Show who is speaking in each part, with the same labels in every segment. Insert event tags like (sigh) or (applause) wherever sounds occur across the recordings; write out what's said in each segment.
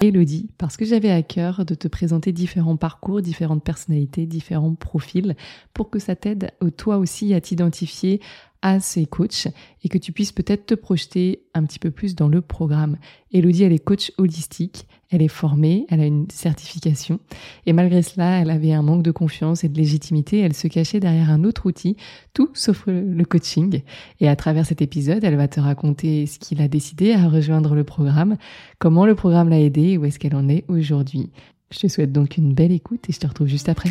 Speaker 1: Elodie parce que j'avais à cœur de te présenter différents parcours, différentes personnalités, différents profils pour que ça t'aide toi aussi à t'identifier à ces coachs et que tu puisses peut-être te projeter un petit peu plus dans le programme. Elodie, elle est coach holistique, elle est formée, elle a une certification et malgré cela, elle avait un manque de confiance et de légitimité, elle se cachait derrière un autre outil, tout sauf le coaching. Et à travers cet épisode, elle va te raconter ce qu'il a décidé à rejoindre le programme, comment le programme l'a aidé et où est-ce qu'elle en est aujourd'hui. Je te souhaite donc une belle écoute et je te retrouve juste après.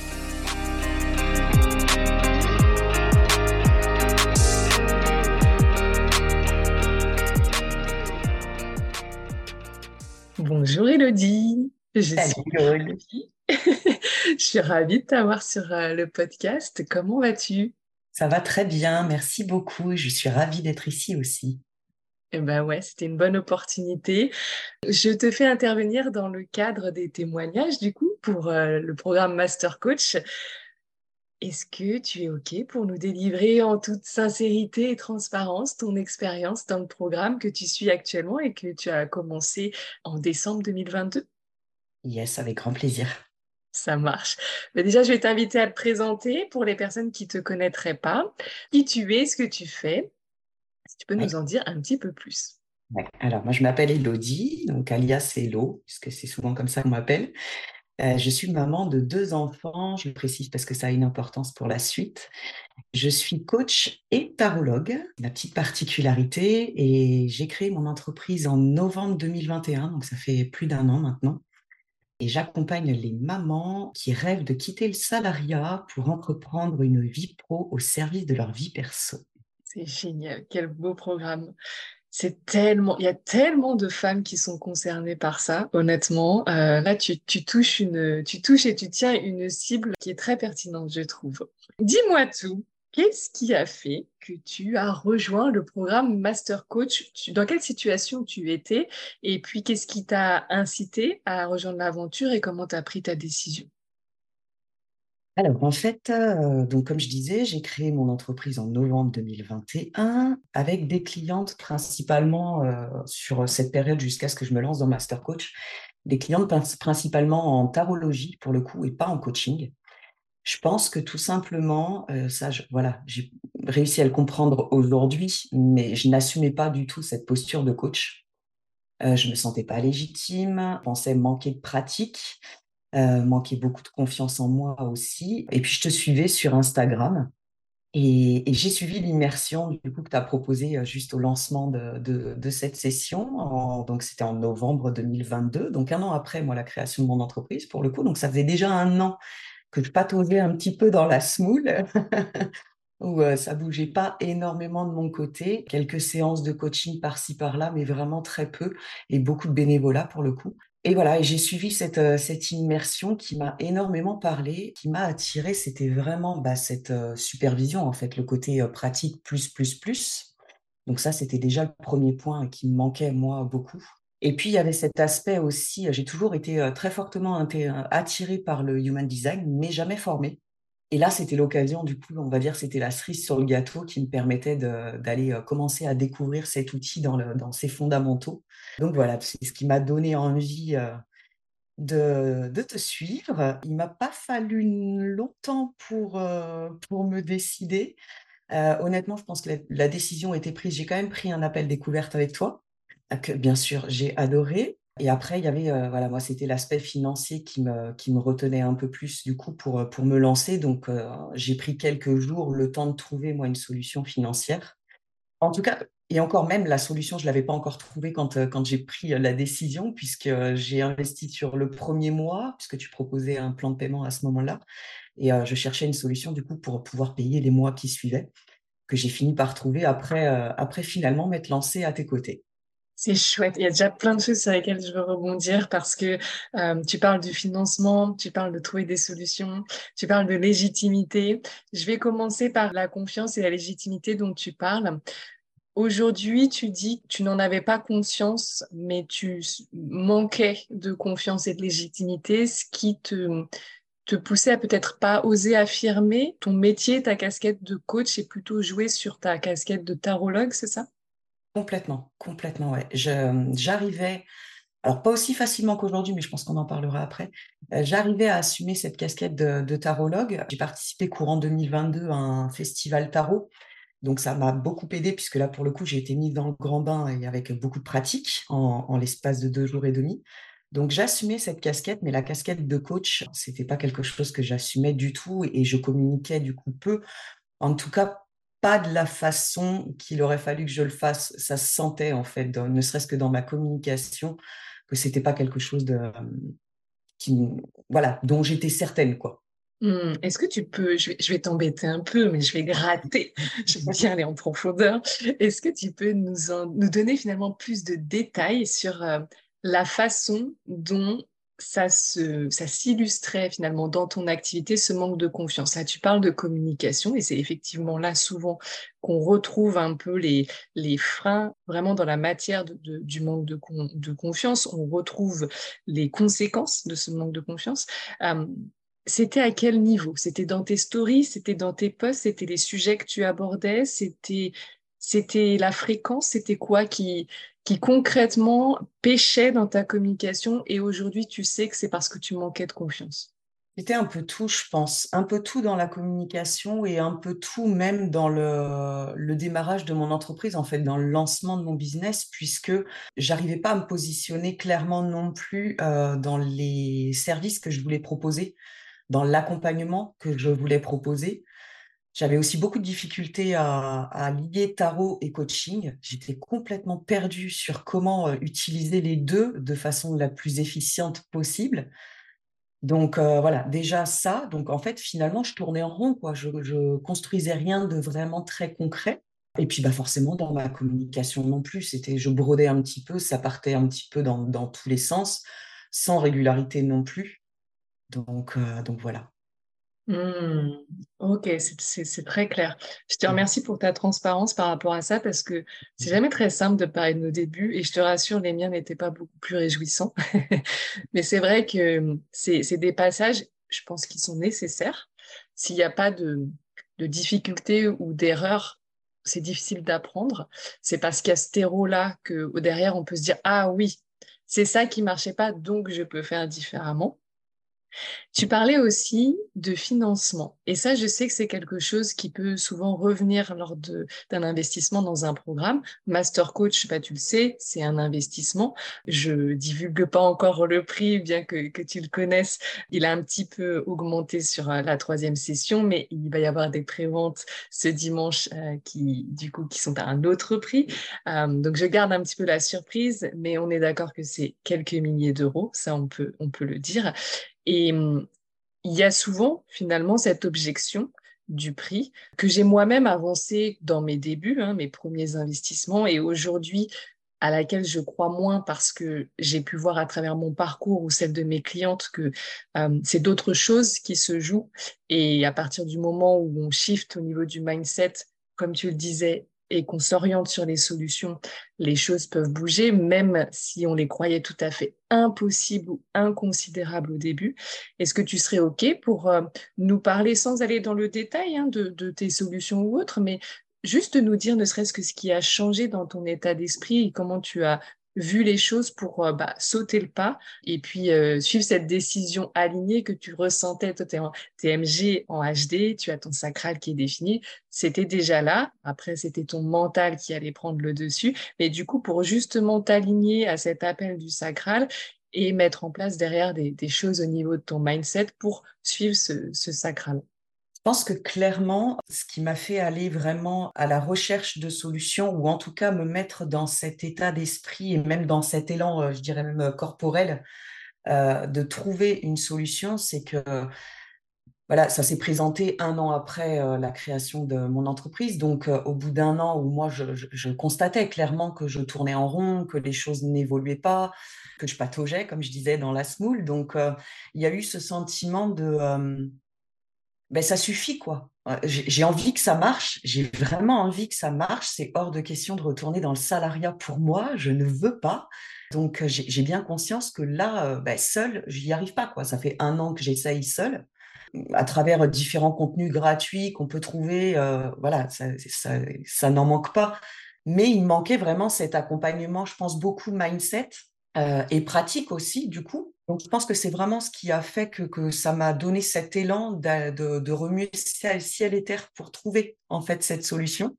Speaker 1: Bonjour Elodie. Je suis (laughs) Je suis ravie de t'avoir sur euh, le podcast. Comment vas-tu?
Speaker 2: Ça va très bien, merci beaucoup. Je suis ravie d'être ici aussi.
Speaker 1: Eh ben ouais, c'était une bonne opportunité. Je te fais intervenir dans le cadre des témoignages du coup pour euh, le programme Master Coach. Est-ce que tu es OK pour nous délivrer en toute sincérité et transparence ton expérience dans le programme que tu suis actuellement et que tu as commencé en décembre 2022
Speaker 2: Yes, avec grand plaisir.
Speaker 1: Ça marche. Mais déjà, je vais t'inviter à te présenter pour les personnes qui ne te connaîtraient pas. Qui tu es, ce que tu fais? Si tu peux nous en dire un petit peu plus.
Speaker 2: Alors, moi, je m'appelle Elodie, donc alias Elo, puisque c'est souvent comme ça qu'on m'appelle. Euh, je suis maman de deux enfants, je le précise parce que ça a une importance pour la suite. Je suis coach et tarologue, la petite particularité, et j'ai créé mon entreprise en novembre 2021, donc ça fait plus d'un an maintenant. Et j'accompagne les mamans qui rêvent de quitter le salariat pour entreprendre une vie pro au service de leur vie perso.
Speaker 1: C'est génial, quel beau programme. C'est tellement, il y a tellement de femmes qui sont concernées par ça. Honnêtement, euh, là, tu, touches une, tu touches et tu tiens une cible qui est très pertinente, je trouve. Dis-moi tout. Qu'est-ce qui a fait que tu as rejoint le programme Master Coach? Dans quelle situation tu étais? Et puis, qu'est-ce qui t'a incité à rejoindre l'aventure et comment tu as pris ta décision?
Speaker 2: Alors, en fait, euh, donc comme je disais, j'ai créé mon entreprise en novembre 2021 avec des clientes principalement euh, sur cette période jusqu'à ce que je me lance dans Master Coach, des clientes principalement en tarologie pour le coup et pas en coaching. Je pense que tout simplement, euh, ça, voilà, j'ai réussi à le comprendre aujourd'hui, mais je n'assumais pas du tout cette posture de coach. je me sentais pas légitime, pensais manquer de pratique euh, beaucoup de confiance en moi aussi. Et puis, je te suivais sur Instagram. Et, j'ai suivi l'immersion du coup que tu as proposé euh, juste au lancement de, de, cette session. donc, c'était en novembre 2022, donc un an après moi la création de mon entreprise pour le coup. Donc, ça faisait déjà un an que je pataugeais un petit peu dans la smoule, (laughs) où euh, ça bougeait pas énormément de mon côté. Quelques séances de coaching par-ci par-là, mais vraiment très peu, et beaucoup de bénévolat pour le coup. Et voilà, j'ai suivi cette, euh, cette immersion qui m'a énormément parlé, qui m'a attiré. C'était vraiment bah, cette euh, supervision, en fait, le côté euh, pratique plus, plus, plus. Donc ça, c'était déjà le premier point qui me manquait, moi, beaucoup. Et puis, il y avait cet aspect aussi, j'ai toujours été très fortement attirée par le human design, mais jamais formée. Et là, c'était l'occasion, du coup, on va dire, c'était la cerise sur le gâteau qui me permettait d'aller euh, commencer à découvrir cet outil dans, ses fondamentaux. Donc voilà, c'est ce qui m'a donné envie euh, de, te suivre. Il m'a pas fallu longtemps pour, euh, me décider. honnêtement, je pense que la, la décision était prise. J'ai quand même pris un appel découverte avec toi, que bien sûr j'ai adoré. Et après, il y avait, euh, voilà, moi, c'était l'aspect financier qui me, qui me retenait un peu plus, du coup, pour, pour me lancer. Donc, euh, j'ai pris quelques jours le temps de trouver, moi, une solution financière. En tout cas, et encore même, la solution, je ne l'avais pas encore trouvée quand, euh, quand j'ai pris la décision, puisque j'ai investi sur le premier mois, puisque tu proposais un plan de paiement à ce moment-là. Et je cherchais une solution, du coup, pour pouvoir payer les mois qui suivaient, que j'ai fini par trouver après, après finalement m'être lancée à tes côtés.
Speaker 1: C'est chouette. Il y a déjà plein de choses sur lesquelles je veux rebondir parce que euh, tu parles du financement, tu parles de trouver des solutions, tu parles de légitimité. Je vais commencer par la confiance et la légitimité dont tu parles. Aujourd'hui, tu dis que tu n'en avais pas conscience, mais tu manquais de confiance et de légitimité, ce qui te, te poussait à peut-être pas oser affirmer ton métier, ta casquette de coach et plutôt jouer sur ta casquette de tarologue, c'est ça?
Speaker 2: Complètement, complètement, ouais. j'arrivais, alors pas aussi facilement qu'aujourd'hui, mais je pense qu'on en parlera après. Euh, j'arrivais à assumer cette casquette de, tarologue. J'ai participé courant 2022 à un festival tarot. Donc ça m'a beaucoup aidé puisque là, pour le coup, j'ai été mise dans le grand bain et avec beaucoup de pratique en, l'espace de deux jours et demi. Donc j'assumais cette casquette, mais la casquette de coach, c'était pas quelque chose que j'assumais du tout et je communiquais du coup peu. En tout cas, pas de la façon qu'il aurait fallu que je le fasse. Ça se sentait en fait, ne serait-ce que dans ma communication, que c'était pas quelque chose de, qui, voilà, dont j'étais certaine quoi.
Speaker 1: Mmh. Est-ce que tu peux, je vais, t'embêter un peu, mais je vais gratter, (laughs) je vais bien aller en profondeur. Est-ce que tu peux nous, nous donner finalement plus de détails sur euh, la façon dont ça s'illustrait finalement dans ton activité, ce manque de confiance. Là, tu parles de communication et c'est effectivement là souvent qu'on retrouve un peu les, freins vraiment dans la matière du manque de, confiance. On retrouve les conséquences de ce manque de confiance. Euh, c'était à quel niveau? C'était dans tes stories, c'était dans tes posts, c'était les sujets que tu abordais, c'était la fréquence, c'était quoi qui, qui concrètement pêchait dans ta communication et aujourd'hui tu sais que c'est parce que tu manquais de confiance
Speaker 2: C'était un peu tout, je pense. Un peu tout dans la communication et un peu tout même dans le, démarrage de mon entreprise, en fait, dans le lancement de mon business, puisque j'arrivais pas à me positionner clairement non plus euh, dans les services que je voulais proposer, dans l'accompagnement que je voulais proposer. J'avais aussi beaucoup de difficultés à, lier tarot et coaching. J'étais complètement perdue sur comment euh, utiliser les deux de façon la plus efficiente possible. Donc euh, voilà, déjà ça. Donc en fait, finalement, je tournais en rond. Je, je construisais rien de vraiment très concret. Et puis bah forcément dans ma communication non plus, c'était je brodais un petit peu, ça partait un petit peu dans, tous les sens, sans régularité non plus. Donc euh, donc voilà.
Speaker 1: Mmh. Ok, c'est très clair. Je te mmh. remercie pour ta transparence par rapport à ça parce que c'est jamais très simple de parler de nos débuts et je te rassure, les miens n'étaient pas beaucoup plus réjouissants. (laughs) Mais c'est vrai que mmh, c'est des passages, je pense, qui sont nécessaires. S'il n'y a pas de, de difficultés ou d'erreurs, c'est difficile d'apprendre. C'est parce qu'il y a ce terreau-là que derrière, on peut se dire, ah oui, c'est ça qui marchait pas, donc je peux faire différemment. Tu parlais aussi de financement. Et ça, je sais que c'est quelque chose qui peut souvent revenir lors d'un investissement dans un programme. Master Coach, bah, tu le sais, c'est un investissement. Je divulgue pas encore le prix, bien que, que tu le connaisses. Il a un petit peu augmenté sur euh, la troisième session, mais il va y avoir des préventes ce dimanche euh, qui, du coup, qui sont à un autre prix. Euh, donc, je garde un petit peu la surprise, mais on est d'accord que c'est quelques milliers d'euros. Ça, on peut, on peut le dire. Et hum, il y a souvent finalement cette objection du prix que j'ai moi-même avancé dans mes débuts, hein, mes premiers investissements, et aujourd'hui à laquelle je crois moins parce que j'ai pu voir à travers mon parcours ou celle de mes clientes que hum, c'est d'autres choses qui se jouent. Et à partir du moment où on shift au niveau du mindset, comme tu le disais, et qu'on s'oriente sur les solutions, les choses peuvent bouger, même si on les croyait tout à fait impossibles ou inconsidérables au début. Est-ce que tu serais OK pour euh, nous parler, sans aller dans le détail hein, de, de, tes solutions ou autres, mais juste nous dire ne serait-ce que ce qui a changé dans ton état d'esprit et comment tu as vu les choses pour euh, bah, sauter le pas et puis euh, suivre cette décision alignée que tu ressentais. Toi, tu es en TMG en HD, tu as ton sacral qui est défini. C'était déjà là. Après, c'était ton mental qui allait prendre le dessus. Mais du coup, pour justement t'aligner à cet appel du sacral et mettre en place derrière des, choses au niveau de ton mindset pour suivre ce sacral.
Speaker 2: Je pense que clairement, ce qui m'a fait aller vraiment à la recherche de solutions, ou en tout cas me mettre dans cet état d'esprit et même dans cet élan, euh, je dirais même euh, corporel, euh, de trouver une solution, c'est que voilà, ça s'est présenté un an après la création de mon entreprise. Donc, au bout d'un an où moi, je, constatais clairement que je tournais en rond, que les choses n'évoluaient pas, que je pataugeais, comme je disais, dans la smoule. Donc, il y a eu ce sentiment de ben, ça suffit, quoi. J'ai envie que ça marche, j'ai vraiment envie que ça marche. C'est hors de question de retourner dans le salariat pour moi, je ne veux pas. Donc, j'ai bien conscience que là, ben, seul, j'y arrive pas, quoi. Ça fait un an que j'essaye seul à travers différents contenus gratuits qu'on peut trouver. Euh, voilà, ça, ça, n'en manque pas. Mais il manquait vraiment cet accompagnement, je pense, beaucoup mindset euh, et pratique aussi, du coup. Donc, je pense que c'est vraiment ce qui a fait que, que ça m'a donné cet élan de, de, de, remuer ciel, et terre pour trouver, en fait, cette solution.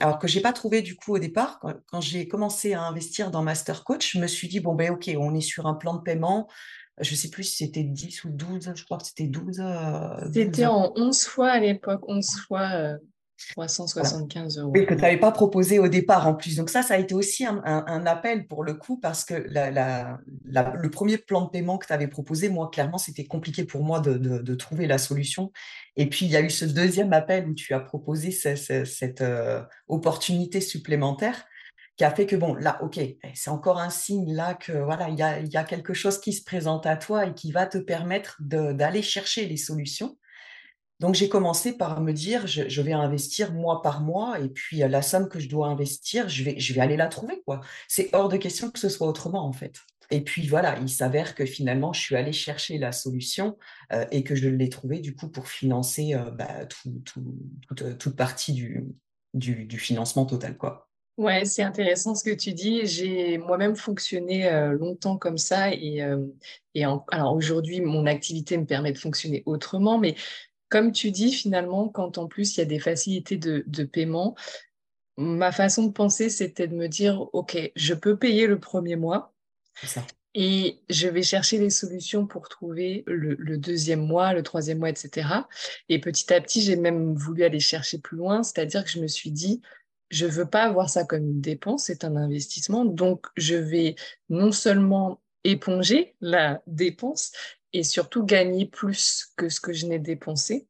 Speaker 2: Alors que j'ai pas trouvé du coup au départ, quand, quand j'ai commencé à investir dans Master Coach, je me suis dit, bon, ben ok, on est sur un plan de paiement, je sais plus si c'était 10 ou 12, je crois que c'était 12.
Speaker 1: Euh, c'était en 11 fois à l'époque, 11 fois 375 euh, euros.
Speaker 2: Oui, que tu n'avais pas proposé au départ en plus. Donc ça, ça a été aussi un, appel pour le coup parce que le premier plan de paiement que tu avais proposé, moi, clairement, c'était compliqué pour moi de, trouver la solution. Et puis, il y a eu ce deuxième appel où tu as proposé cette, euh, opportunité supplémentaire qui a fait que bon, là, ok, eh, c'est encore un signe là que voilà, il y a, y a, quelque chose qui se présente à toi et qui va te permettre d'aller chercher les solutions. Donc j'ai commencé par me dire, je, vais investir mois par mois et puis la somme que je dois investir, je vais, je vais aller la trouver quoi. C'est hors de question que ce soit autrement en fait. Et puis voilà, il s'avère que finalement, je suis allée chercher la solution euh, et que je l'ai trouvée du coup pour financer euh, bah, tout, tout, toute, toute, partie du, du, du financement total quoi.
Speaker 1: Ouais, c'est intéressant ce que tu dis. J'ai moi-même fonctionné euh, longtemps comme ça et, euh, et alors aujourd'hui, mon activité me permet de fonctionner autrement, mais comme tu dis, finalement, quand en plus il y a des facilités de, de paiement, ma façon de penser, c'était de me dire, OK, je peux payer le premier mois. Et je vais chercher les solutions pour trouver le, le, deuxième mois, le troisième mois, etc. Et petit à petit, j'ai même voulu aller chercher plus loin, c'est-à-dire que je me suis dit, je veux pas avoir ça comme une dépense, c'est un investissement. Donc, je vais non seulement éponger la dépense et surtout gagner plus que ce que je n'ai dépensé.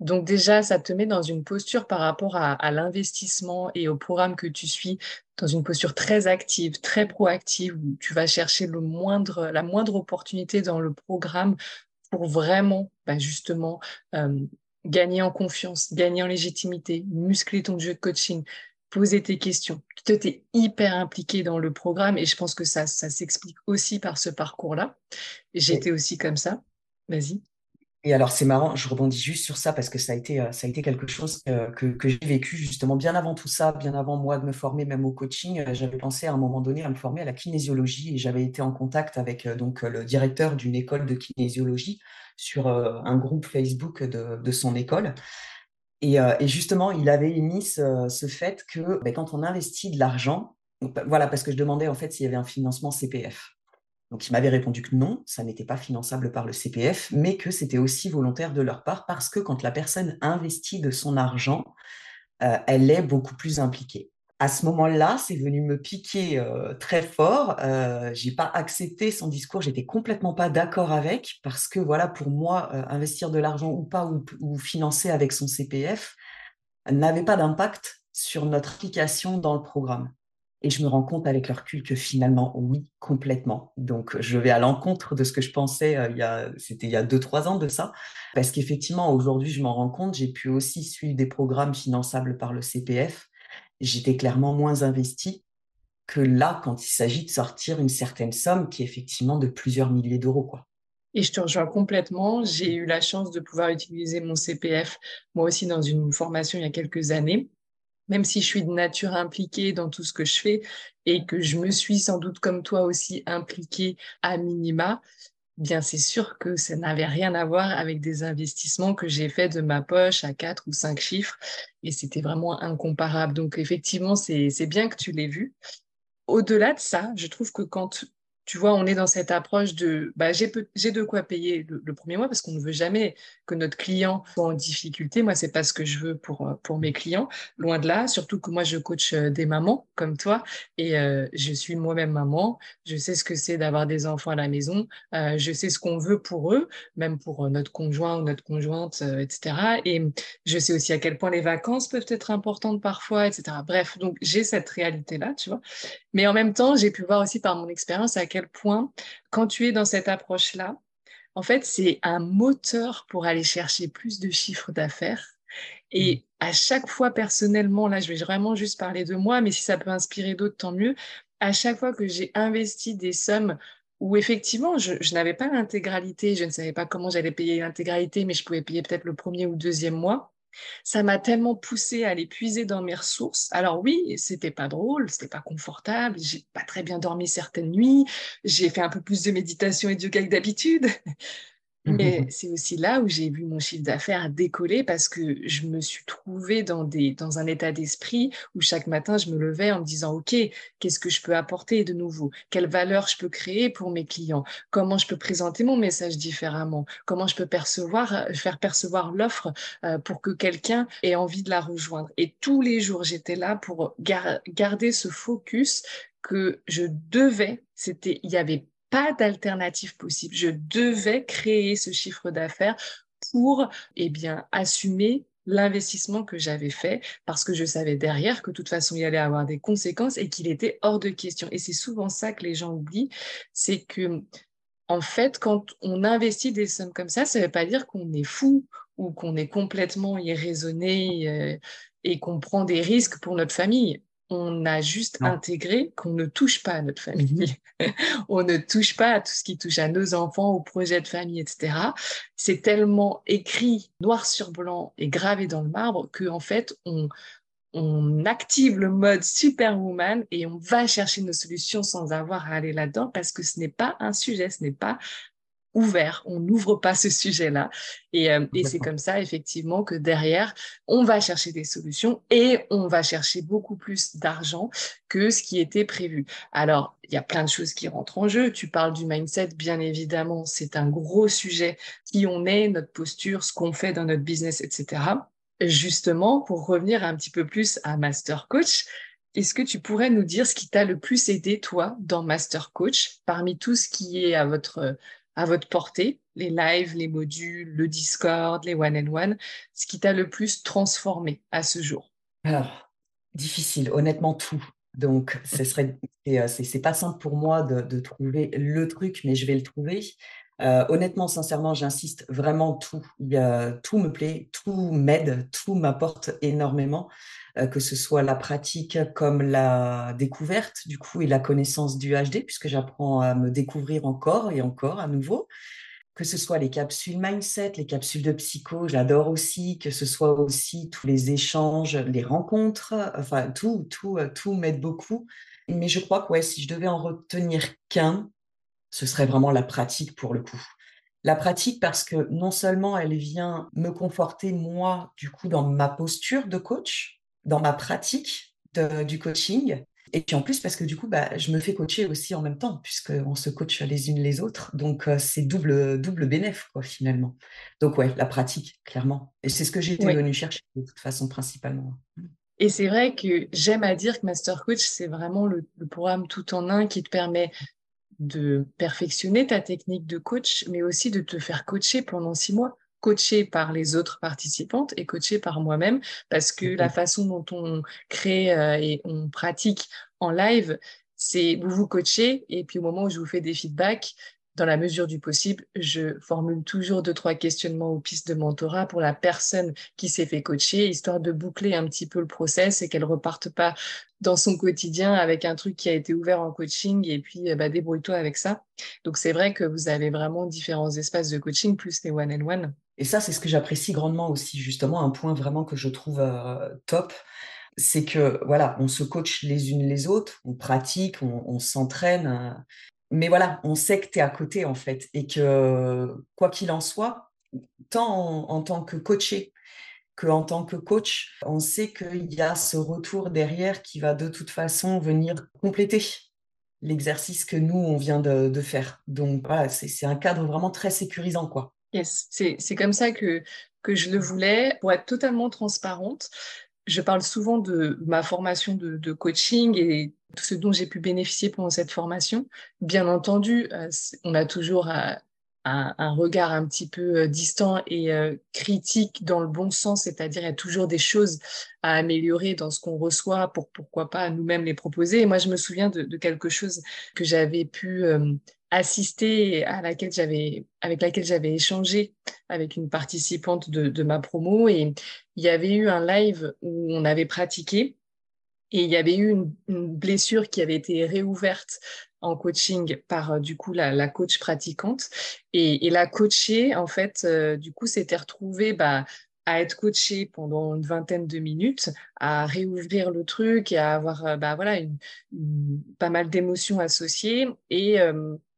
Speaker 1: Donc déjà, ça te met dans une posture par rapport à, l'investissement et au programme que tu suis, dans une posture très active, très proactive, où tu vas chercher le moindre, la moindre opportunité dans le programme pour vraiment, bah, justement, euh, gagner en confiance, gagner en légitimité, muscler ton jeu de coaching, poser tes questions. Tu es hyper impliqué dans le programme et je pense que ça, ça s'explique aussi par ce parcours-là. J'étais aussi comme ça. Vas-y.
Speaker 2: Et alors, c'est marrant, je rebondis juste sur ça parce que ça a été, euh, ça a été quelque chose euh, que, que, j'ai vécu justement bien avant tout ça, bien avant moi de me former même au coaching. Euh, j'avais pensé à un moment donné à me former à la kinésiologie et j'avais été en contact avec donc le directeur d'une école de kinésiologie sur un groupe Facebook de, de son école. Et, et, justement, il avait émis ce, fait que ben, quand on investit de l'argent, voilà, parce que je demandais en fait s'il y avait un financement CPF. Donc, ils m'avaient répondu que non, ça n'était pas finançable par le CPF, mais que c'était aussi volontaire de leur part parce que quand la personne investit de son argent, euh, elle est beaucoup plus impliquée. À ce moment-là, c'est venu me piquer euh, très fort. Euh, j'ai pas accepté son discours, j'étais complètement pas d'accord avec parce que voilà, pour moi, euh, investir de l'argent ou pas ou, financer avec son CPF n'avait pas d'impact sur notre application dans le programme. Et je me rends compte avec le recul que finalement, oui, complètement. Donc, je vais à l'encontre de ce que je pensais euh, il y a, c'était il y a deux, trois ans de ça. Parce qu'effectivement, aujourd'hui, je m'en rends compte, j'ai pu aussi suivre des programmes finançables par le CPF. J'étais clairement moins investi que là, quand il s'agit de sortir une certaine somme qui est effectivement de plusieurs milliers d'euros, quoi.
Speaker 1: Et je te rejoins complètement. J'ai eu la chance de pouvoir utiliser mon CPF, moi aussi, dans une formation il y a quelques années même si je suis de nature impliquée dans tout ce que je fais et que je me suis sans doute comme toi aussi impliquée à minima, bien c'est sûr que ça n'avait rien à voir avec des investissements que j'ai faits de ma poche à quatre ou cinq chiffres et c'était vraiment incomparable. Donc effectivement, c'est bien que tu l'aies vu. Au-delà de ça, je trouve que quand tu vois, on est dans cette approche de bah, j'ai de quoi payer le, premier mois parce qu'on ne veut jamais que notre client soit en difficulté. Moi, c'est pas ce que je veux pour, euh, pour mes clients, loin de là. Surtout que moi, je coach euh, des mamans comme toi et euh, je suis moi-même maman. Je sais ce que c'est d'avoir des enfants à la maison. je sais ce qu'on veut pour eux, même pour notre conjoint ou notre conjointe, etc. Et je sais aussi à quel point les vacances peuvent être importantes parfois, etc. Bref, donc j'ai cette réalité-là, tu vois. Mais en même temps, j'ai pu voir aussi par mon expérience à quel point, quand tu es dans cette approche-là, en fait, c'est un moteur pour aller chercher plus de chiffres d'affaires. Et mmh. à chaque fois, personnellement, là, je vais vraiment juste parler de moi, mais si ça peut inspirer d'autres, tant mieux. À chaque fois que j'ai investi des sommes où effectivement, je, je n'avais pas l'intégralité, je ne savais pas comment j'allais payer l'intégralité, mais je pouvais payer peut-être le premier ou deuxième mois. Ça m'a tellement poussé à aller puiser dans mes ressources. Alors oui, c'était pas drôle, c'était pas confortable, j'ai pas très bien dormi certaines nuits, j'ai fait un peu plus de méditation et de yoga que d'habitude. Mais c'est aussi là où j'ai vu mon chiffre d'affaires décoller parce que je me suis trouvée dans, des, dans un état d'esprit où chaque matin, je me levais en me disant, OK, qu'est-ce que je peux apporter de nouveau? Quelle valeur je peux créer pour mes clients? Comment je peux présenter mon message différemment? Comment je peux percevoir, faire percevoir l'offre euh, pour que quelqu'un ait envie de la rejoindre? Et tous les jours, j'étais là pour garder ce focus que je devais, c'était, il y avait pas d'alternative possible. Je devais créer ce chiffre d'affaires pour eh bien, assumer l'investissement que j'avais fait parce que je savais derrière que de toute façon il allait avoir des conséquences et qu'il était hors de question. Et c'est souvent ça que les gens oublient, c'est que en fait, quand on investit des sommes comme ça, ça ne veut pas dire qu'on est fou ou qu'on est complètement irraisonné euh, et qu'on prend des risques pour notre famille on a juste intégré qu'on ne touche pas à notre famille. Mhm. (laughs) on ne touche pas à tout ce qui touche à nos enfants, aux projets de famille, etc. C'est tellement écrit noir sur blanc et gravé dans le marbre qu'en fait, on, on active le mode superwoman et on va chercher nos solutions sans avoir à aller là-dedans parce que ce n'est pas un sujet, ce n'est pas ouvert, on n'ouvre pas ce sujet-là. Et, euh, et c'est comme ça, effectivement, que derrière, on va chercher des solutions et on va chercher beaucoup plus d'argent que ce qui était prévu. Alors, il y a plein de choses qui rentrent en jeu. Tu parles du mindset, bien évidemment, c'est un gros sujet. Qui on est, notre posture, ce qu'on fait dans notre business, etc. Justement, pour revenir un petit peu plus à Master Coach, est-ce que tu pourrais nous dire ce qui t'a le plus aidé, toi, dans Master Coach, parmi tout ce qui est à votre à votre portée, les lives, les modules, le Discord, les one-and-one, ce qui t'a le plus transformé à ce jour?
Speaker 2: Alors, difficile, honnêtement, tout. Donc, ce serait, euh, c'est pas simple pour moi de, trouver le truc, mais je vais le trouver. Euh, honnêtement, sincèrement, j'insiste vraiment tout. Il tout me plaît, tout m'aide, tout m'apporte énormément. Euh, que ce soit la pratique comme la découverte du coup et la connaissance du HD, puisque j'apprends à me découvrir encore et encore à nouveau. Que ce soit les capsules mindset, les capsules de psycho, j'adore aussi. Que ce soit aussi tous les échanges, les rencontres, enfin tout, tout, euh, tout m'aide beaucoup. Mais je crois que ouais, si je devais en retenir qu'un, ce serait vraiment la pratique pour le coup. La pratique parce que non seulement elle vient me conforter moi du coup dans ma posture de coach, dans ma pratique du coaching. Et puis en plus, parce que du coup, bah, je me fais coacher aussi en même temps, puisqu'on se coach les unes les autres. Donc, euh, c'est double, double bénéf, quoi, finalement. Donc, ouais, la pratique, clairement. Et c'est ce que j'ai été venue chercher, de toute façon, principalement.
Speaker 1: Et c'est vrai que j'aime à dire que Master Coach, c'est vraiment le, le, programme tout en un qui te permet de perfectionner ta technique de coach, mais aussi de te faire coacher pendant six mois. Coaché par les autres participantes et coaché par moi-même parce que la façon dont on crée euh, et on pratique en live, c'est vous vous coachez et puis au moment où je vous fais des feedbacks, dans la mesure du possible, je formule toujours deux, trois questionnements ou pistes de mentorat pour la personne qui s'est fait coacher, histoire de boucler un petit peu le process et qu'elle reparte pas dans son quotidien avec un truc qui a été ouvert en coaching et puis bah, débrouille-toi avec ça. Donc c'est vrai que vous avez vraiment différents espaces de coaching plus les one and one.
Speaker 2: Et ça, c'est ce que j'apprécie grandement aussi, justement, un point vraiment que je trouve euh, top, c'est que voilà, on se coach les unes les autres, on pratique, on, s'entraîne, euh, mais voilà, on sait que tu es à côté en fait, et que quoi qu'il en soit, tant en, tant que coaché qu'en tant que coach, on sait qu'il y a ce retour derrière qui va de toute façon venir compléter l'exercice que nous, on vient de, faire. Donc voilà, c'est un cadre vraiment très sécurisant. quoi.
Speaker 1: Yes, c'est comme ça que, que je le voulais, pour être totalement transparente. Je parle souvent de ma formation de, coaching et tout ce dont j'ai pu bénéficier pendant cette formation. Bien entendu, euh, on a toujours à, un, regard un petit peu euh, distant et euh, critique dans le bon sens, c'est-à-dire il y a toujours des choses à améliorer dans ce qu'on reçoit pour pourquoi pas nous-mêmes les proposer. Moi, je me souviens de, quelque chose que j'avais pu euh, assister, à avec laquelle j'avais échangé avec une participante de, ma promo, et il y avait eu un live où on avait pratiqué. Et il y avait eu une, blessure qui avait été réouverte en coaching par euh, du coup la, coach pratiquante. Et, la coachée en fait euh, du coup s'était retrouvée bah, à être coachée pendant une vingtaine de minutes, à réouvrir le truc et à avoir euh, bah, voilà une, pas mal d'émotions associées. Et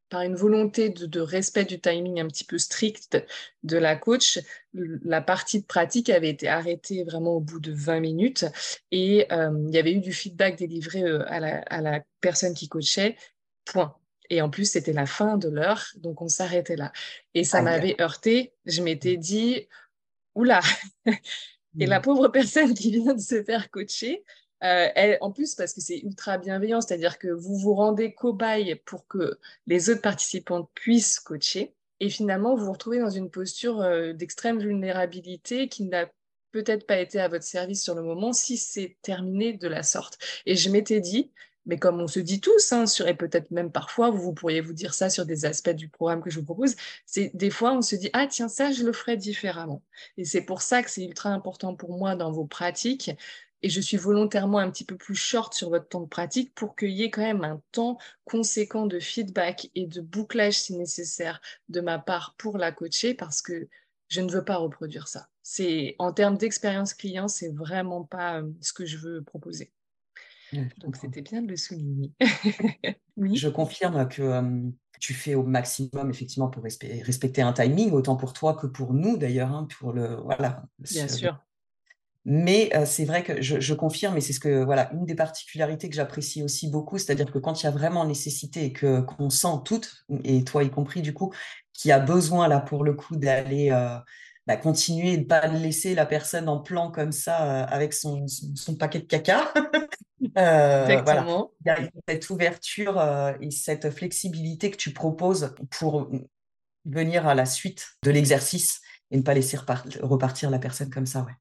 Speaker 1: par une volonté de, respect du timing un petit peu strict de la coach, la partie de pratique avait été arrêtée vraiment au bout de 20 minutes et il y avait eu du feedback délivré à la, à la personne qui coachait Point. Et en plus, c'était la fin de l'heure, donc on s'arrêtait là. Et ça m'avait heurté. Je m'étais dit, oula. (laughs) Et la mm. pauvre personne qui vient de se faire coacher, euh, en plus, parce que c'est ultra bienveillant, c'est-à-dire que vous vous rendez cobaye pour que les autres participantes puissent coacher. Et finalement, vous vous retrouvez dans une posture euh, d'extrême vulnérabilité qui n'a peut-être pas été à votre service sur le moment si c'est terminé de la sorte. Et je m'étais dit, mais comme on se dit tous, hein, sur, et peut-être même parfois, vous, pourriez vous dire ça sur des aspects du programme que je vous propose, c'est des fois on se dit, ah tiens, ça, je le ferai différemment. Et c'est pour ça que c'est ultra important pour moi dans vos pratiques. Et je suis volontairement un petit peu plus short sur votre temps de pratique pour qu'il y ait quand même un temps conséquent de feedback et de bouclage si nécessaire de ma part pour la coacher parce que je ne veux pas reproduire ça. C'est en termes d'expérience client, c'est vraiment pas euh, ce que je veux proposer. Donc c'était bien de le souligner. (laughs)
Speaker 2: oui. Je confirme que tu fais au maximum effectivement pour respecter un timing, autant pour toi que pour nous d'ailleurs, hein, pour le voilà.
Speaker 1: Bien sûr.
Speaker 2: Mais c'est vrai que je, confirme, et c'est ce que voilà une des particularités que j'apprécie aussi beaucoup, c'est-à-dire que quand il y a vraiment nécessité et que qu'on sent toutes, et toi y compris du coup, qui a besoin là pour le coup d'aller bah, continuer et ne pas laisser la personne en plan comme ça avec son, son paquet de caca. (laughs) Euh, voilà. Il y a cette ouverture euh, et cette flexibilité que tu proposes pour venir à la suite de l'exercice et ne pas laisser repartir la personne comme ça.
Speaker 1: Ouais,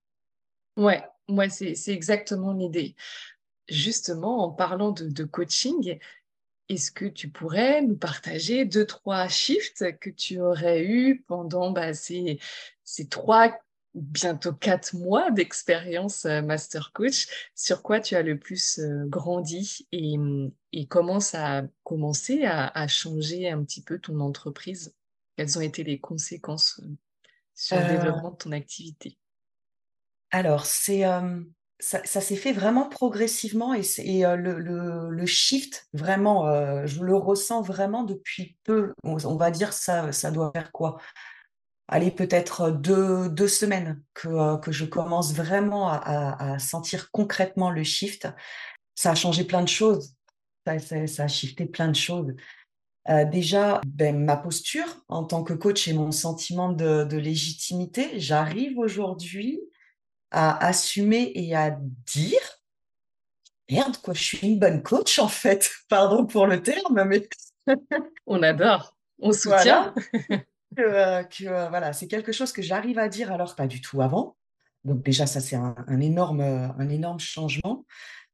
Speaker 1: ouais, c'est exactement l'idée. Justement, en parlant de, coaching, est-ce que tu pourrais nous partager deux, trois shifts que tu aurais eu pendant bah, ces, ces trois bientôt quatre mois d'expérience euh, Master Coach, sur quoi tu as le plus euh, grandi et, comment ça a commencé à, changer un petit peu ton entreprise? Quelles ont été les conséquences euh, sur le développement de ton activité?
Speaker 2: Alors, c'est ça, s'est fait vraiment progressivement et, le, shift, vraiment, je le ressens vraiment depuis peu. On, va dire ça, ça doit faire quoi? Allez, peut-être deux, deux semaines que, euh, que je commence vraiment à, sentir concrètement le shift. Ça a changé plein de choses. Ça, a shifté plein de choses. Euh, déjà, ben, ma posture en tant que coach et mon sentiment de légitimité, j'arrive aujourd'hui à assumer et à dire merde quoi, je suis une bonne coach en fait. (laughs) Pardon pour le terme, mais (laughs)
Speaker 1: on adore, on soutient.
Speaker 2: que, euh, euh, voilà, c'est quelque chose que j'arrive à dire alors pas du tout avant. Donc déjà, ça, c'est un, énorme, euh, un énorme changement.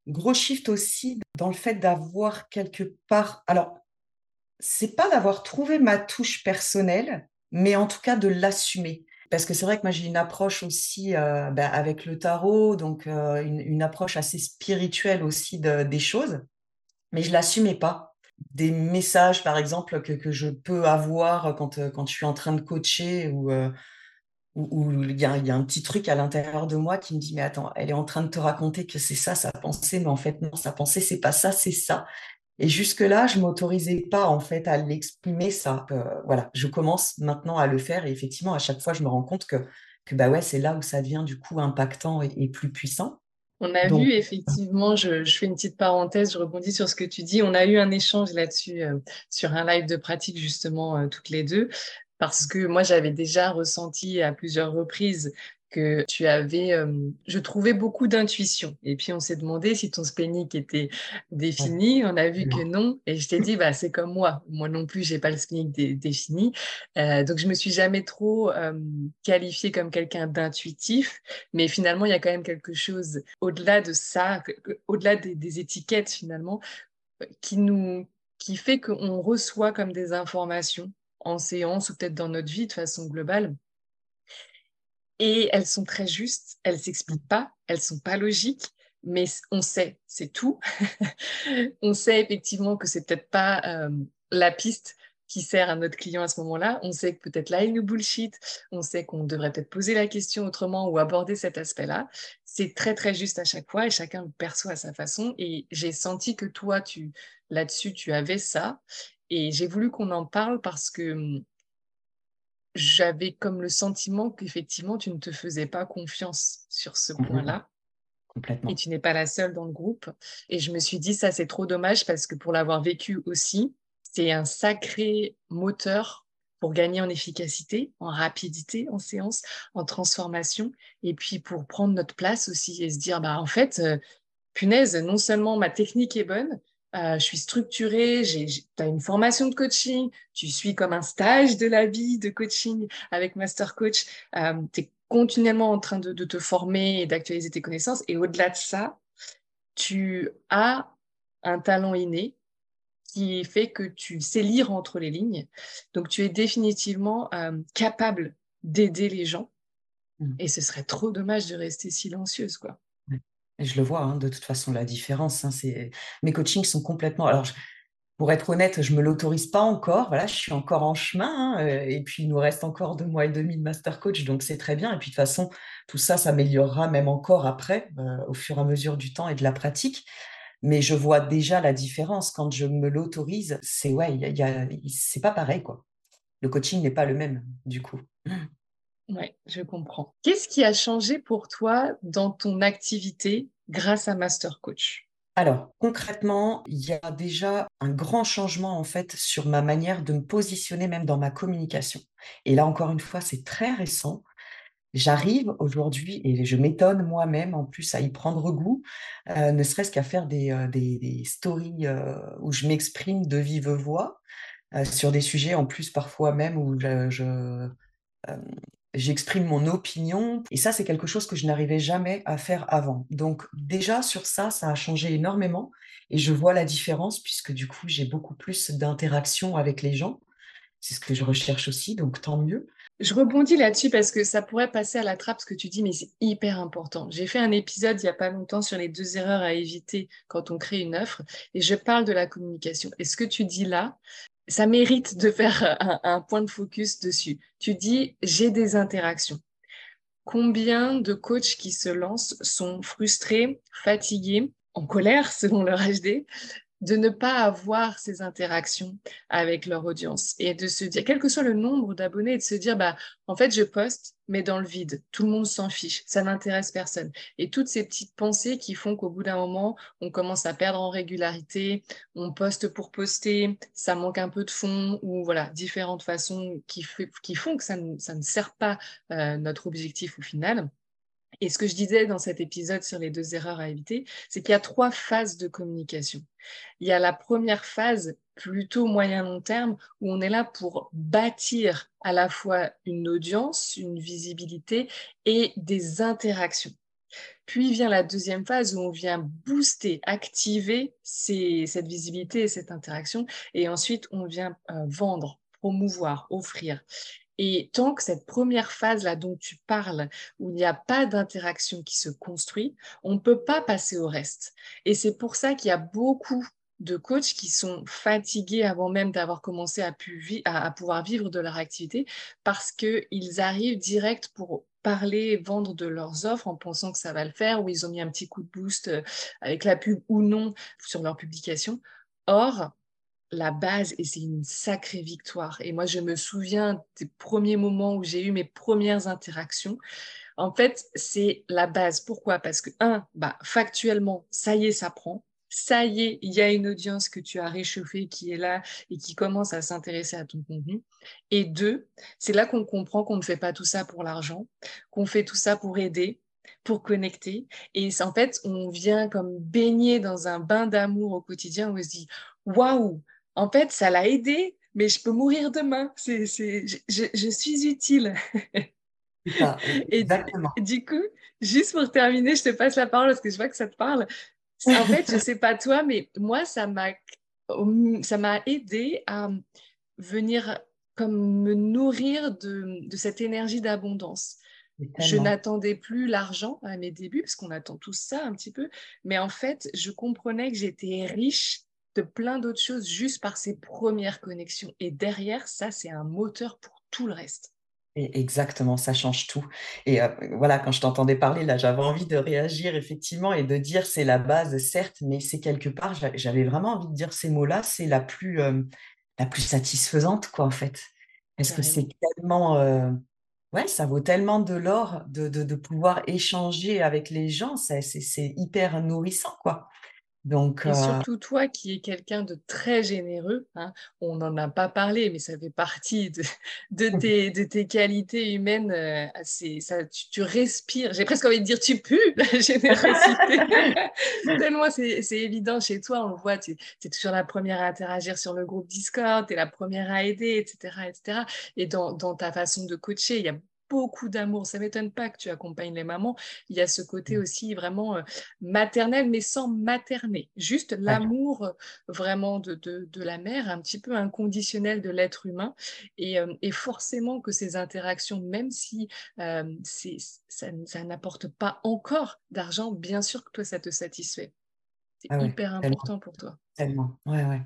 Speaker 2: Gros shift aussi dans le fait d'avoir quelque part... Alors, c'est pas d'avoir trouvé ma touche personnelle, mais en tout cas de l'assumer. Parce que c'est vrai que moi, j'ai une approche aussi ben, avec le tarot, donc une, approche assez spirituelle aussi des choses, mais je l'assumais pas. Des messages, par exemple, que, que, je peux avoir quand, euh, quand je suis en train de coacher ou euh, il y a un petit truc à l'intérieur de moi qui me dit mais attends elle est en train de te raconter que c'est ça sa pensée mais en fait non sa pensée c'est pas ça c'est ça et jusque là je m'autorisais pas en fait à l'exprimer ça. Euh, voilà. Je commence maintenant à le faire et effectivement à chaque fois je me rends compte que que bah ouais c'est là où ça devient du coup impactant et plus puissant.
Speaker 1: On a vu effectivement, je, fais une petite parenthèse, je rebondis sur ce que tu dis. On a eu un échange là-dessus euh, sur un live de pratique justement euh, toutes les deux, parce que moi j'avais déjà ressenti à plusieurs reprises que tu avais, euh, je trouvais beaucoup d'intuition. Et puis on s'est demandé si ton splénique était défini. On a vu que non. Et je t'ai dit, bah, c'est comme moi. Moi non plus, j'ai pas le splénique défini. Euh, donc je me suis jamais trop euh, qualifiée comme quelqu'un d'intuitif. Mais finalement, il y a quand même quelque chose au-delà de ça, au-delà des, des étiquettes finalement, qui nous, qui fait qu'on reçoit comme des informations en séance ou peut-être dans notre vie de façon globale et elles sont très justes, elles s'expliquent pas, elles sont pas logiques, mais on sait, c'est tout. (laughs) on sait effectivement que c'est peut-être pas euh, la piste qui sert à notre client à ce moment-là. On sait que peut-être là, il nous bullshit. On sait qu'on devrait peut-être poser la question autrement ou aborder cet aspect-là. C'est très, très juste à chaque fois et chacun le perçoit à sa façon. Et j'ai senti que toi, tu, là-dessus, tu avais ça. Et j'ai voulu qu'on en parle parce que hum, j'avais comme le sentiment qu'effectivement, tu ne te faisais pas confiance sur ce point-là.
Speaker 2: Complètement.
Speaker 1: Et tu n'es pas la seule dans le groupe. Et je me suis dit, ça, c'est trop dommage parce que pour l'avoir vécu aussi, c'est un sacré moteur pour gagner en efficacité, en rapidité en séance, en transformation, et puis pour prendre notre place aussi et se dire, bah, en fait, euh, punaise, non seulement ma technique est bonne, euh, je suis structurée, tu as une formation de coaching, tu suis comme un stage de la vie de coaching avec Master Coach, euh, tu es continuellement en train de, te former et d'actualiser tes connaissances. Et au-delà de ça, tu as un talent inné qui fait que tu sais lire entre les lignes. Donc, tu es définitivement euh, capable d'aider les gens. Mmh. Et ce serait trop dommage de rester silencieuse, quoi
Speaker 2: je le vois, hein, de toute façon, la différence. Hein. Mes coachings sont complètement. Alors, pour être honnête, je ne me l'autorise pas encore. Voilà, je suis encore en chemin. Hein, euh, et puis, il nous reste encore deux mois et demi de master coach. Donc, c'est très bien. Et puis, de toute façon, tout ça s'améliorera même encore après, euh, au fur et à mesure du temps et de la pratique. Mais je vois déjà la différence. Quand je me l'autorise, c'est ouais, c'est pas pareil. quoi. Le coaching n'est pas le même, du coup.
Speaker 1: Oui, je comprends. Qu'est-ce qui a changé pour toi dans ton activité grâce à Master Coach?
Speaker 2: Alors, concrètement, il y a déjà un grand changement en fait sur ma manière de me positionner même dans ma communication. Et là, encore une fois, c'est très récent. J'arrive aujourd'hui et je m'étonne moi-même en plus à y prendre goût, euh, ne serait-ce qu'à faire des, euh, des, stories euh, où je m'exprime de vive voix sur des sujets en plus parfois même où je j'exprime mon opinion. Et ça, c'est quelque chose que je n'arrivais jamais à faire avant. Donc déjà, sur ça, ça a changé énormément. Et je vois la différence puisque du coup, j'ai beaucoup plus d'interaction avec les gens. C'est ce que je recherche aussi, donc tant mieux.
Speaker 1: Je rebondis là-dessus parce que ça pourrait passer à la trappe ce que tu dis, mais c'est hyper important. J'ai fait un épisode il n'y a pas longtemps sur les deux erreurs à éviter quand on crée une offre et je parle de la communication. Et ce que tu dis là, ça mérite de faire un, point de focus dessus. Tu dis, j'ai des interactions. Combien de coachs qui se lancent sont frustrés, fatigués, en colère selon leur HD, de ne pas avoir ces interactions avec leur audience et de se dire, quel que soit le nombre d'abonnés, de se dire, bah, en fait, je poste, mais dans le vide. Tout le monde s'en fiche. Ça n'intéresse personne. Et toutes ces petites pensées qui font qu'au bout d'un moment, on commence à perdre en régularité, on poste pour poster, ça manque un peu de fond ou voilà, différentes façons qui, font que ça ne, ça ne sert pas euh, notre objectif au final. Et ce que je disais dans cet épisode sur les deux erreurs à éviter, c'est qu'il y a trois phases de communication. Il y a la première phase plutôt moyen-long terme où on est là pour bâtir à la fois une audience, une visibilité et des interactions. Puis vient la deuxième phase où on vient booster, activer cette visibilité et cette interaction. Et ensuite, on vient euh, vendre, promouvoir, offrir. Et tant que cette première phase-là dont tu parles, où il n'y a pas d'interaction qui se construit, on ne peut pas passer au reste. Et c'est pour ça qu'il y a beaucoup de coachs qui sont fatigués avant même d'avoir commencé à, pouvoir vivre de leur activité parce qu'ils arrivent direct pour parler, vendre de leurs offres en pensant que ça va le faire, ou ils ont mis un petit coup de boost euh, avec la pub ou non sur leur publication. Or, la base et c'est une sacrée victoire. Et moi, je me souviens des premiers moments où j'ai eu mes premières interactions. En fait, c'est la base. Pourquoi? Parce que, un, bah, factuellement, ça y est, ça prend. Ça y est, il y a une audience que tu as réchauffée qui est là et qui commence à s'intéresser à ton contenu. Et deux, c'est là qu'on comprend qu'on ne fait pas tout ça pour l'argent, qu'on fait tout ça pour aider, pour connecter. Et en fait, on vient comme baigner dans un bain d'amour au quotidien où on se dit waouh, en fait, ça l'a aidé, mais je peux mourir demain. C'est, c'est, je, suis utile. (laughs)
Speaker 2: exactement.
Speaker 1: Et du coup, juste pour terminer, je te passe la parole parce que je vois que ça te parle. En fait, je ne sais pas toi, mais moi, ça m'a, ça m'a aidé à venir comme me nourrir de, de cette énergie d'abondance. Je n'attendais plus l'argent à mes débuts, parce qu'on attend tout ça un petit peu, mais en fait, je comprenais que j'étais riche de plein d'autres choses juste par ces premières connexions. Et derrière, ça, c'est un moteur pour tout le reste.
Speaker 2: exactement, ça change tout. Et euh, voilà, quand je t'entendais parler, là, j'avais envie de réagir effectivement et de dire c'est la base, certes, mais c'est quelque part, j'avais vraiment envie de dire ces mots-là, c'est la plus, euh, la plus satisfaisante, quoi, en fait. Parce que c'est tellement, euh, ouais, ça vaut tellement de l'or de, de, de, pouvoir échanger avec les gens, c'est hyper nourrissant, quoi.
Speaker 1: Donc, et euh surtout toi qui es quelqu'un de très généreux, hein, on n'en a pas parlé, mais ça fait partie de, (laughs) de, (laughs) tes, de tes, qualités humaines. Euh, ça, tu, respires, j'ai presque envie de dire tu pues la (laughs) générosité. Tellement c'est évident chez toi, on le voit, tu es, toujours la première à interagir sur le groupe Discord, tu es la première à aider, etc. etc. Et dans, dans ta façon de coacher, il y a beaucoup d'amour. Ça m'étonne pas que tu accompagnes les mamans. Il y a ce côté mmh. aussi vraiment euh, maternel, mais sans materner. Juste l'amour euh, vraiment de, de, la mère, un petit peu inconditionnel de l'être humain. Et, euh, et, forcément que ces interactions, même si ça, ça n'apporte pas encore d'argent, bien sûr que toi, ça te satisfait. C'est ah hyper important pour toi.
Speaker 2: Tellement, ouais, ouais.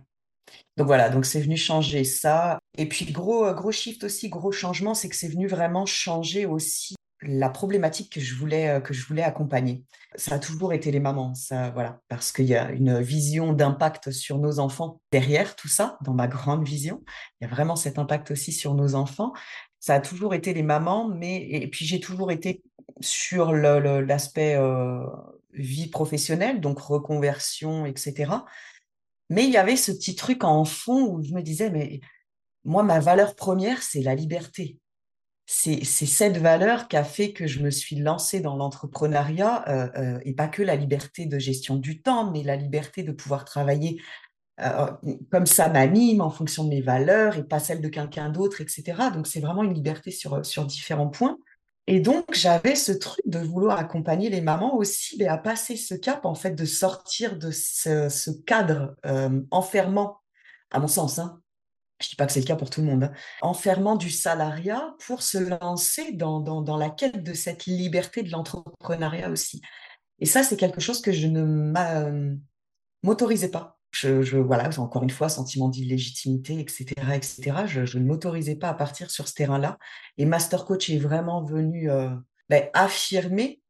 Speaker 2: Donc voilà, donc c'est venu changer ça. Et puis gros, euh, gros shift aussi, gros changement, c'est que c'est venu vraiment changer aussi la problématique que je voulais, euh, que je voulais accompagner. Ça a toujours été les mamans, ça, voilà, parce qu'il y a une vision d'impact sur nos enfants derrière tout ça, dans ma grande vision. Il y a vraiment cet impact aussi sur nos enfants. Ça a toujours été les mamans, mais et puis j'ai toujours été sur l'aspect euh, vie professionnelle, donc reconversion, etc. Mais il y avait ce petit truc en fond où je me disais, mais moi, ma valeur première, c'est la liberté. C'est cette valeur qui a fait que je me suis lancée dans l'entrepreneuriat, euh, euh, et pas que la liberté de gestion du temps, mais la liberté de pouvoir travailler euh, comme ça m'anime en fonction de mes valeurs et pas celle de quelqu'un d'autre, etc. Donc c'est vraiment une liberté sur, sur différents points. Et donc, j'avais ce truc de vouloir accompagner les mamans aussi mais à passer ce cap, en fait, de sortir de ce, cadre euh, enfermant, à mon sens. Hein. Je ne dis pas que c'est le cas pour tout le monde. Hein, enfermant du salariat pour se lancer dans, la quête de cette liberté de l'entrepreneuriat aussi. Et ça, c'est quelque chose que je ne euh, m'autorisais pas voilà, encore une fois, sentiment d'illégitimité, etc., etc. Je, ne m'autorisais pas à partir sur ce terrain-là. Et Master Coach est vraiment venu euh, ben, affirmer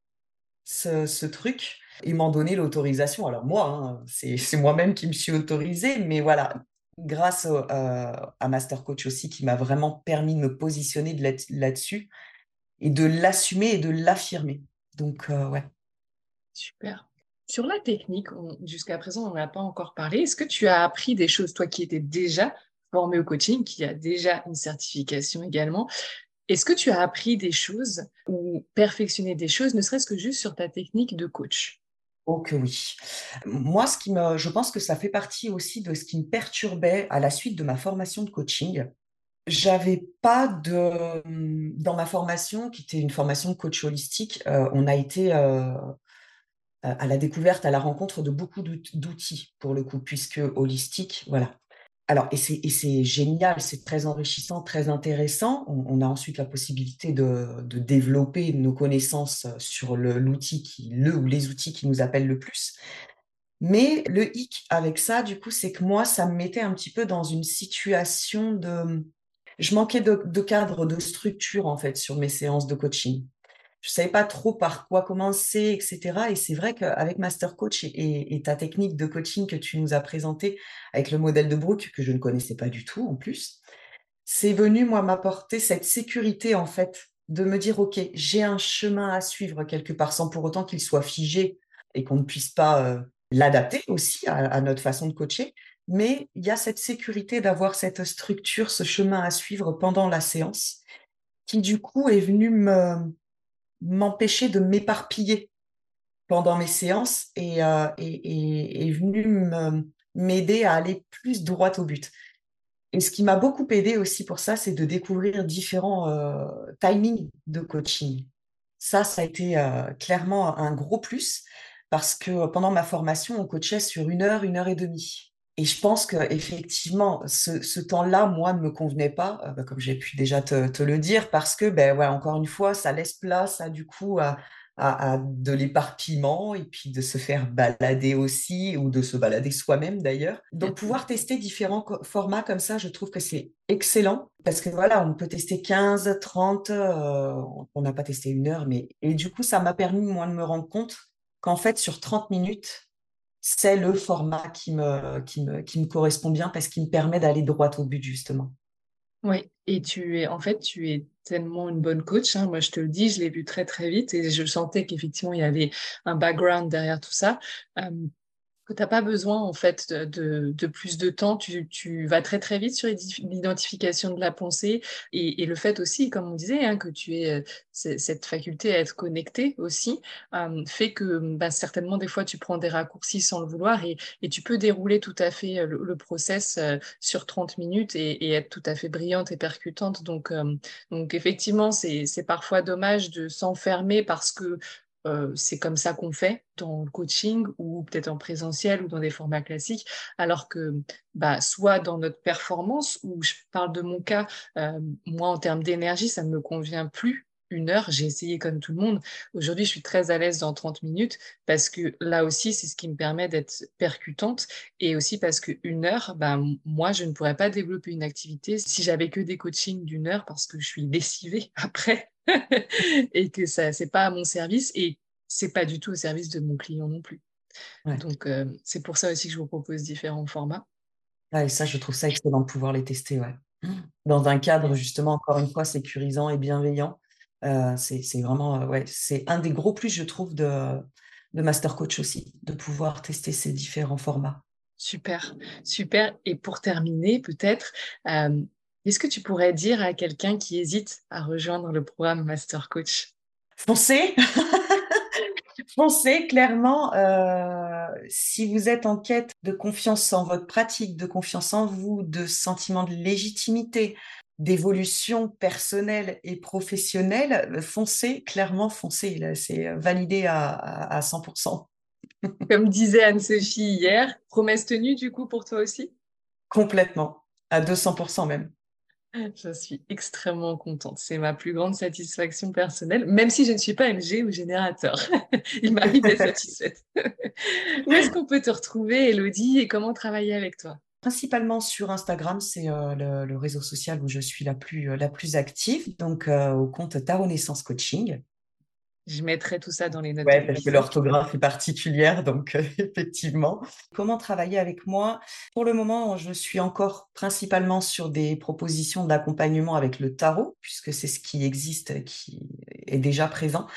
Speaker 2: ce, truc. Ils m'ont donné l'autorisation. Alors moi, hein, (laughs) c'est moi-même qui me suis autorisée, mais voilà, grâce euh, à Master Coach aussi, qui m'a vraiment permis de me positionner là-dessus et de l'assumer et de l'affirmer. Donc, euh, ouais.
Speaker 1: Super. Sur la technique, jusqu'à présent, on n'en a pas encore parlé. Est-ce que tu as appris des choses, toi qui étais déjà formé au coaching, qui a déjà une certification également? Est-ce que tu as appris des choses ou perfectionné des choses, ne serait-ce que juste sur ta technique de coach?
Speaker 2: Oh que oui. Moi, ce qui me, je pense que ça fait partie aussi de ce qui me perturbait à la suite de ma formation de coaching. J'avais pas de, dans ma formation, qui était une formation de coach holistique, euh, on a été euh, à la découverte, à la rencontre de beaucoup d'outils pour le coup, puisque holistique, voilà. Alors, et c'est génial, c'est très enrichissant, très intéressant. On, a ensuite la possibilité de, développer nos connaissances sur l'outil qui, le ou les outils qui nous appellent le plus. Mais le hic avec ça, du coup, c'est que moi, ça me mettait un petit peu dans une situation de, je manquais de, de cadre, de structure en fait sur mes séances de coaching je savais pas trop par quoi commencer, etc. Et c'est vrai qu'avec Master Coach et, ta technique de coaching que tu nous as présentée avec le modèle de Brooke, que je ne connaissais pas du tout en plus, c'est venu, moi, m'apporter cette sécurité, en fait, de me dire, OK, j'ai un chemin à suivre quelque part, sans pour autant qu'il soit figé et qu'on ne puisse pas euh, l'adapter aussi à, notre façon de coacher. Mais il y a cette sécurité d'avoir cette structure, ce chemin à suivre pendant la séance, qui du coup est venu m'empêcher de m'éparpiller pendant mes séances et, euh, est venu m'aider à aller plus droit au but. Et ce qui m'a beaucoup aidé aussi pour ça, c'est de découvrir différents euh, timings de coaching. Ça, ça a été euh, clairement un gros plus parce que pendant ma formation, on coachait sur une heure, une heure et demie. Et je pense que effectivement, ce, ce temps-là, moi, ne me convenait pas, euh, bah, comme j'ai pu déjà te, te, le dire, parce que, ben ouais, encore une fois, ça laisse place à du coup à, à, de l'éparpillement et puis de se faire balader aussi ou de se balader soi-même d'ailleurs. Donc pouvoir tester différents formats comme ça, je trouve que c'est excellent parce que voilà, on peut tester 15, 30, euh, on n'a pas testé une heure, mais et du coup ça m'a permis moi de me rendre compte qu'en fait sur 30 minutes, c'est le format qui me, qui, me, qui me correspond bien parce qu'il me permet d'aller droit au but justement.
Speaker 1: Oui, et tu es, en fait, tu es tellement une bonne coach. Hein. Moi, je te le dis, je l'ai vu très, très vite et je sentais qu'effectivement, il y avait un background derrière tout ça que tu n'as pas besoin en fait de, de, plus de temps, tu, tu, vas très très vite sur l'identification de la pensée et, le fait aussi, comme on disait, hein, que tu aies cette faculté à être connecté aussi, euh, fait que bah, certainement des fois tu prends des raccourcis sans le vouloir et, et tu peux dérouler tout à fait le, le process euh, sur 30 minutes et, être tout à fait brillante et percutante. Donc, euh, donc effectivement, c'est parfois dommage de s'enfermer parce que euh, c'est comme ça qu'on fait dans le coaching ou peut-être en présentiel ou dans des formats classiques, alors que bah, soit dans notre performance, ou je parle de mon cas, euh, moi en termes d'énergie, ça ne me convient plus. Une heure, j'ai essayé comme tout le monde. Aujourd'hui, je suis très à l'aise dans 30 minutes parce que là aussi, c'est ce qui me permet d'être percutante et aussi parce qu'une heure, bah, moi, je ne pourrais pas développer une activité si j'avais que des coachings d'une heure parce que je suis lessivée (laughs) après (laughs) et que ça c'est pas à mon service et c'est pas du tout au service de mon client non plus. Donc euh, c'est pour ça aussi que je vous propose différents formats.
Speaker 2: et ça, je trouve ça excellent de pouvoir les tester, ouais. Dans un cadre justement encore une fois sécurisant et bienveillant. Euh, c'est vraiment euh, ouais, c'est un des gros plus je trouve de, de Master Coach aussi, de pouvoir tester ces différents formats.
Speaker 1: Super, super. Et pour terminer, peut-être, est-ce que tu pourrais dire à quelqu'un qui hésite à rejoindre le programme Master Coach?
Speaker 2: Foncez (laughs) Foncez clairement. Euh, si vous êtes en quête de confiance en votre pratique, de confiance en vous, de sentiment de légitimité, d'évolution personnelle et professionnelle, foncez, clairement foncez. C'est validé à, à 100%. (laughs)
Speaker 1: Comme disait Anne-Sophie hier, promesse tenue du coup pour toi aussi?
Speaker 2: Complètement, à 200% même.
Speaker 1: Je suis extrêmement contente. C'est ma plus grande satisfaction personnelle, même si je ne suis pas MG ou générateur. (laughs) Il m'arrive d'être (laughs) satisfaite. Où est-ce qu'on peut te retrouver, Elodie, et comment travailler avec toi?
Speaker 2: Principalement sur Instagram, c'est euh, le, réseau social où je suis la plus, euh, la plus active, donc euh, au compte Ta Renaissance Coaching.
Speaker 1: Je mettrai tout ça dans les notes.
Speaker 2: Oui, parce que l'orthographe est particulière, donc euh, (laughs) effectivement. Comment travailler avec moi? Pour le moment, je suis encore principalement sur des propositions d'accompagnement avec le tarot, puisque c'est ce qui existe, qui est déjà présent.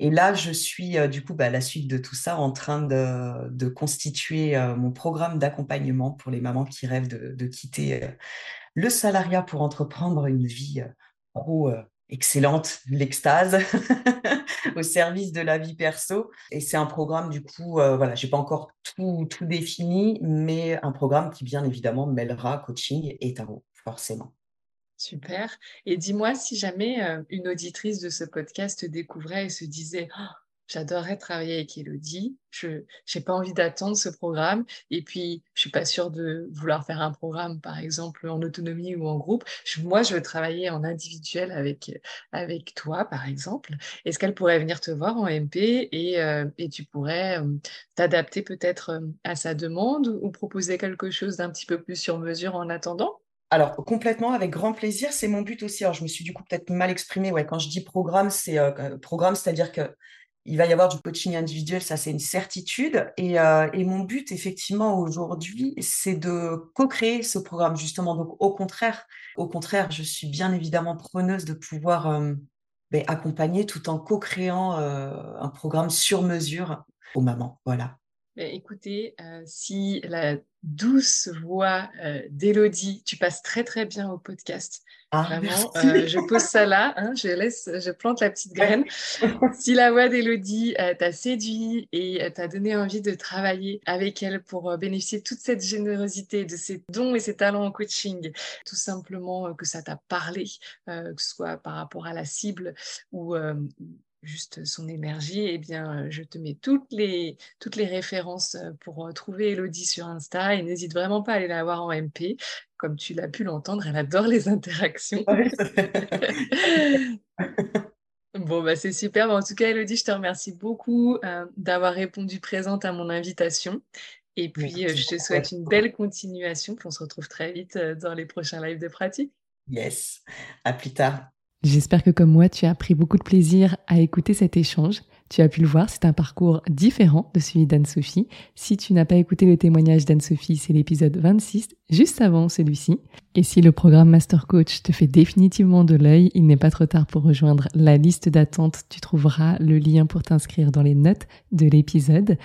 Speaker 2: Et là, je suis euh, du coup, bah, à la suite de tout ça, en train de, de constituer euh, mon programme d'accompagnement pour les mamans qui rêvent de, de quitter le salariat pour entreprendre une vie pro excellente, l'extase, (laughs) au service de la vie perso. Et c'est un programme, du coup, euh, voilà, j'ai pas encore tout, tout défini, mais un programme qui, bien évidemment, mêlera coaching et tarot, forcément.
Speaker 1: Super. Et dis-moi si jamais euh, une auditrice de ce podcast découvrait et se disait oh, J'adorerais travailler avec Elodie. Je n'ai pas envie d'attendre ce programme. Et puis, je suis pas sûre de vouloir faire un programme, par exemple, en autonomie ou en groupe. moi, je veux travailler en individuel avec, avec toi, par exemple. Est-ce qu'elle pourrait venir te voir en MP et, euh, et tu pourrais euh, t'adapter peut-être euh, à sa demande ou proposer quelque chose d'un petit peu plus sur mesure en attendant?
Speaker 2: Alors, complètement, avec grand plaisir, c'est mon but aussi. Alors, je me suis du coup peut-être mal exprimée. Ouais, quand je dis programme, c'est programme, c'est-à-dire que il va y avoir du coaching individuel, ça c'est une certitude. Et, euh, et, mon but, effectivement, aujourd'hui, c'est de co-créer ce programme, justement. Donc, au contraire, au contraire, je suis bien évidemment preneuse de pouvoir, euh, ben, accompagner tout en co-créant un programme sur mesure aux mamans. Voilà.
Speaker 3: Ben, écoutez, si la douce voix d'Élodie, tu passes très très bien au podcast. Ah, Vraiment, euh, je pose ça là, hein, je laisse, je plante la petite graine. (laughs) si la voix d'Elodie euh, t'a séduit et euh, t'a donné envie de travailler avec elle pour bénéficier de toute cette générosité, de ses dons et ses talents en coaching, tout simplement que ça t'a parlé, que ce soit par rapport à la cible ou juste son énergie, eh bien, je te mets toutes les, toutes les références pour trouver Elodie sur Insta et n'hésite vraiment pas à aller la voir en MP comme tu l'as pu l'entendre, elle adore les interactions. (laughs) (laughs) bon, bah, c'est super. En tout cas, Elodie, je te remercie beaucoup euh, d'avoir répondu présente à mon invitation. Et puis, euh, je te souhaite une belle continuation. Puis on se retrouve très vite euh, dans les prochains lives de pratique.
Speaker 2: Yes, à plus tard.
Speaker 1: J'espère que comme moi, tu as pris beaucoup de plaisir à écouter cet échange. Tu as pu le voir, c'est un parcours différent de celui d'Anne-Sophie. Si tu n'as pas écouté le témoignage d'Anne-Sophie, c'est l'épisode 26, juste avant celui-ci. Et si le programme Master Coach te fait définitivement de l'œil, il n'est pas trop tard pour rejoindre la liste d'attente. Tu trouveras le lien pour t'inscrire dans les notes de l'épisode.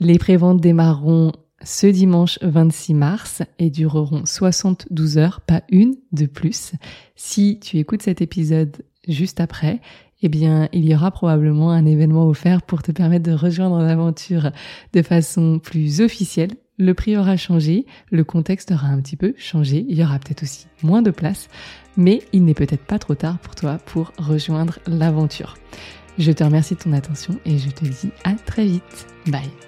Speaker 1: Les préventes démarreront ce dimanche 26 mars et dureront 72 heures, pas une de plus. Si tu écoutes cet épisode juste après, eh bien, il y aura probablement un événement offert pour te permettre de rejoindre l'aventure de façon plus officielle. Le prix aura changé, le contexte aura un petit peu changé, il y aura peut-être aussi moins de place, mais il n'est peut-être pas trop tard pour toi pour rejoindre l'aventure. Je te remercie de ton attention et je te dis à très vite. Bye.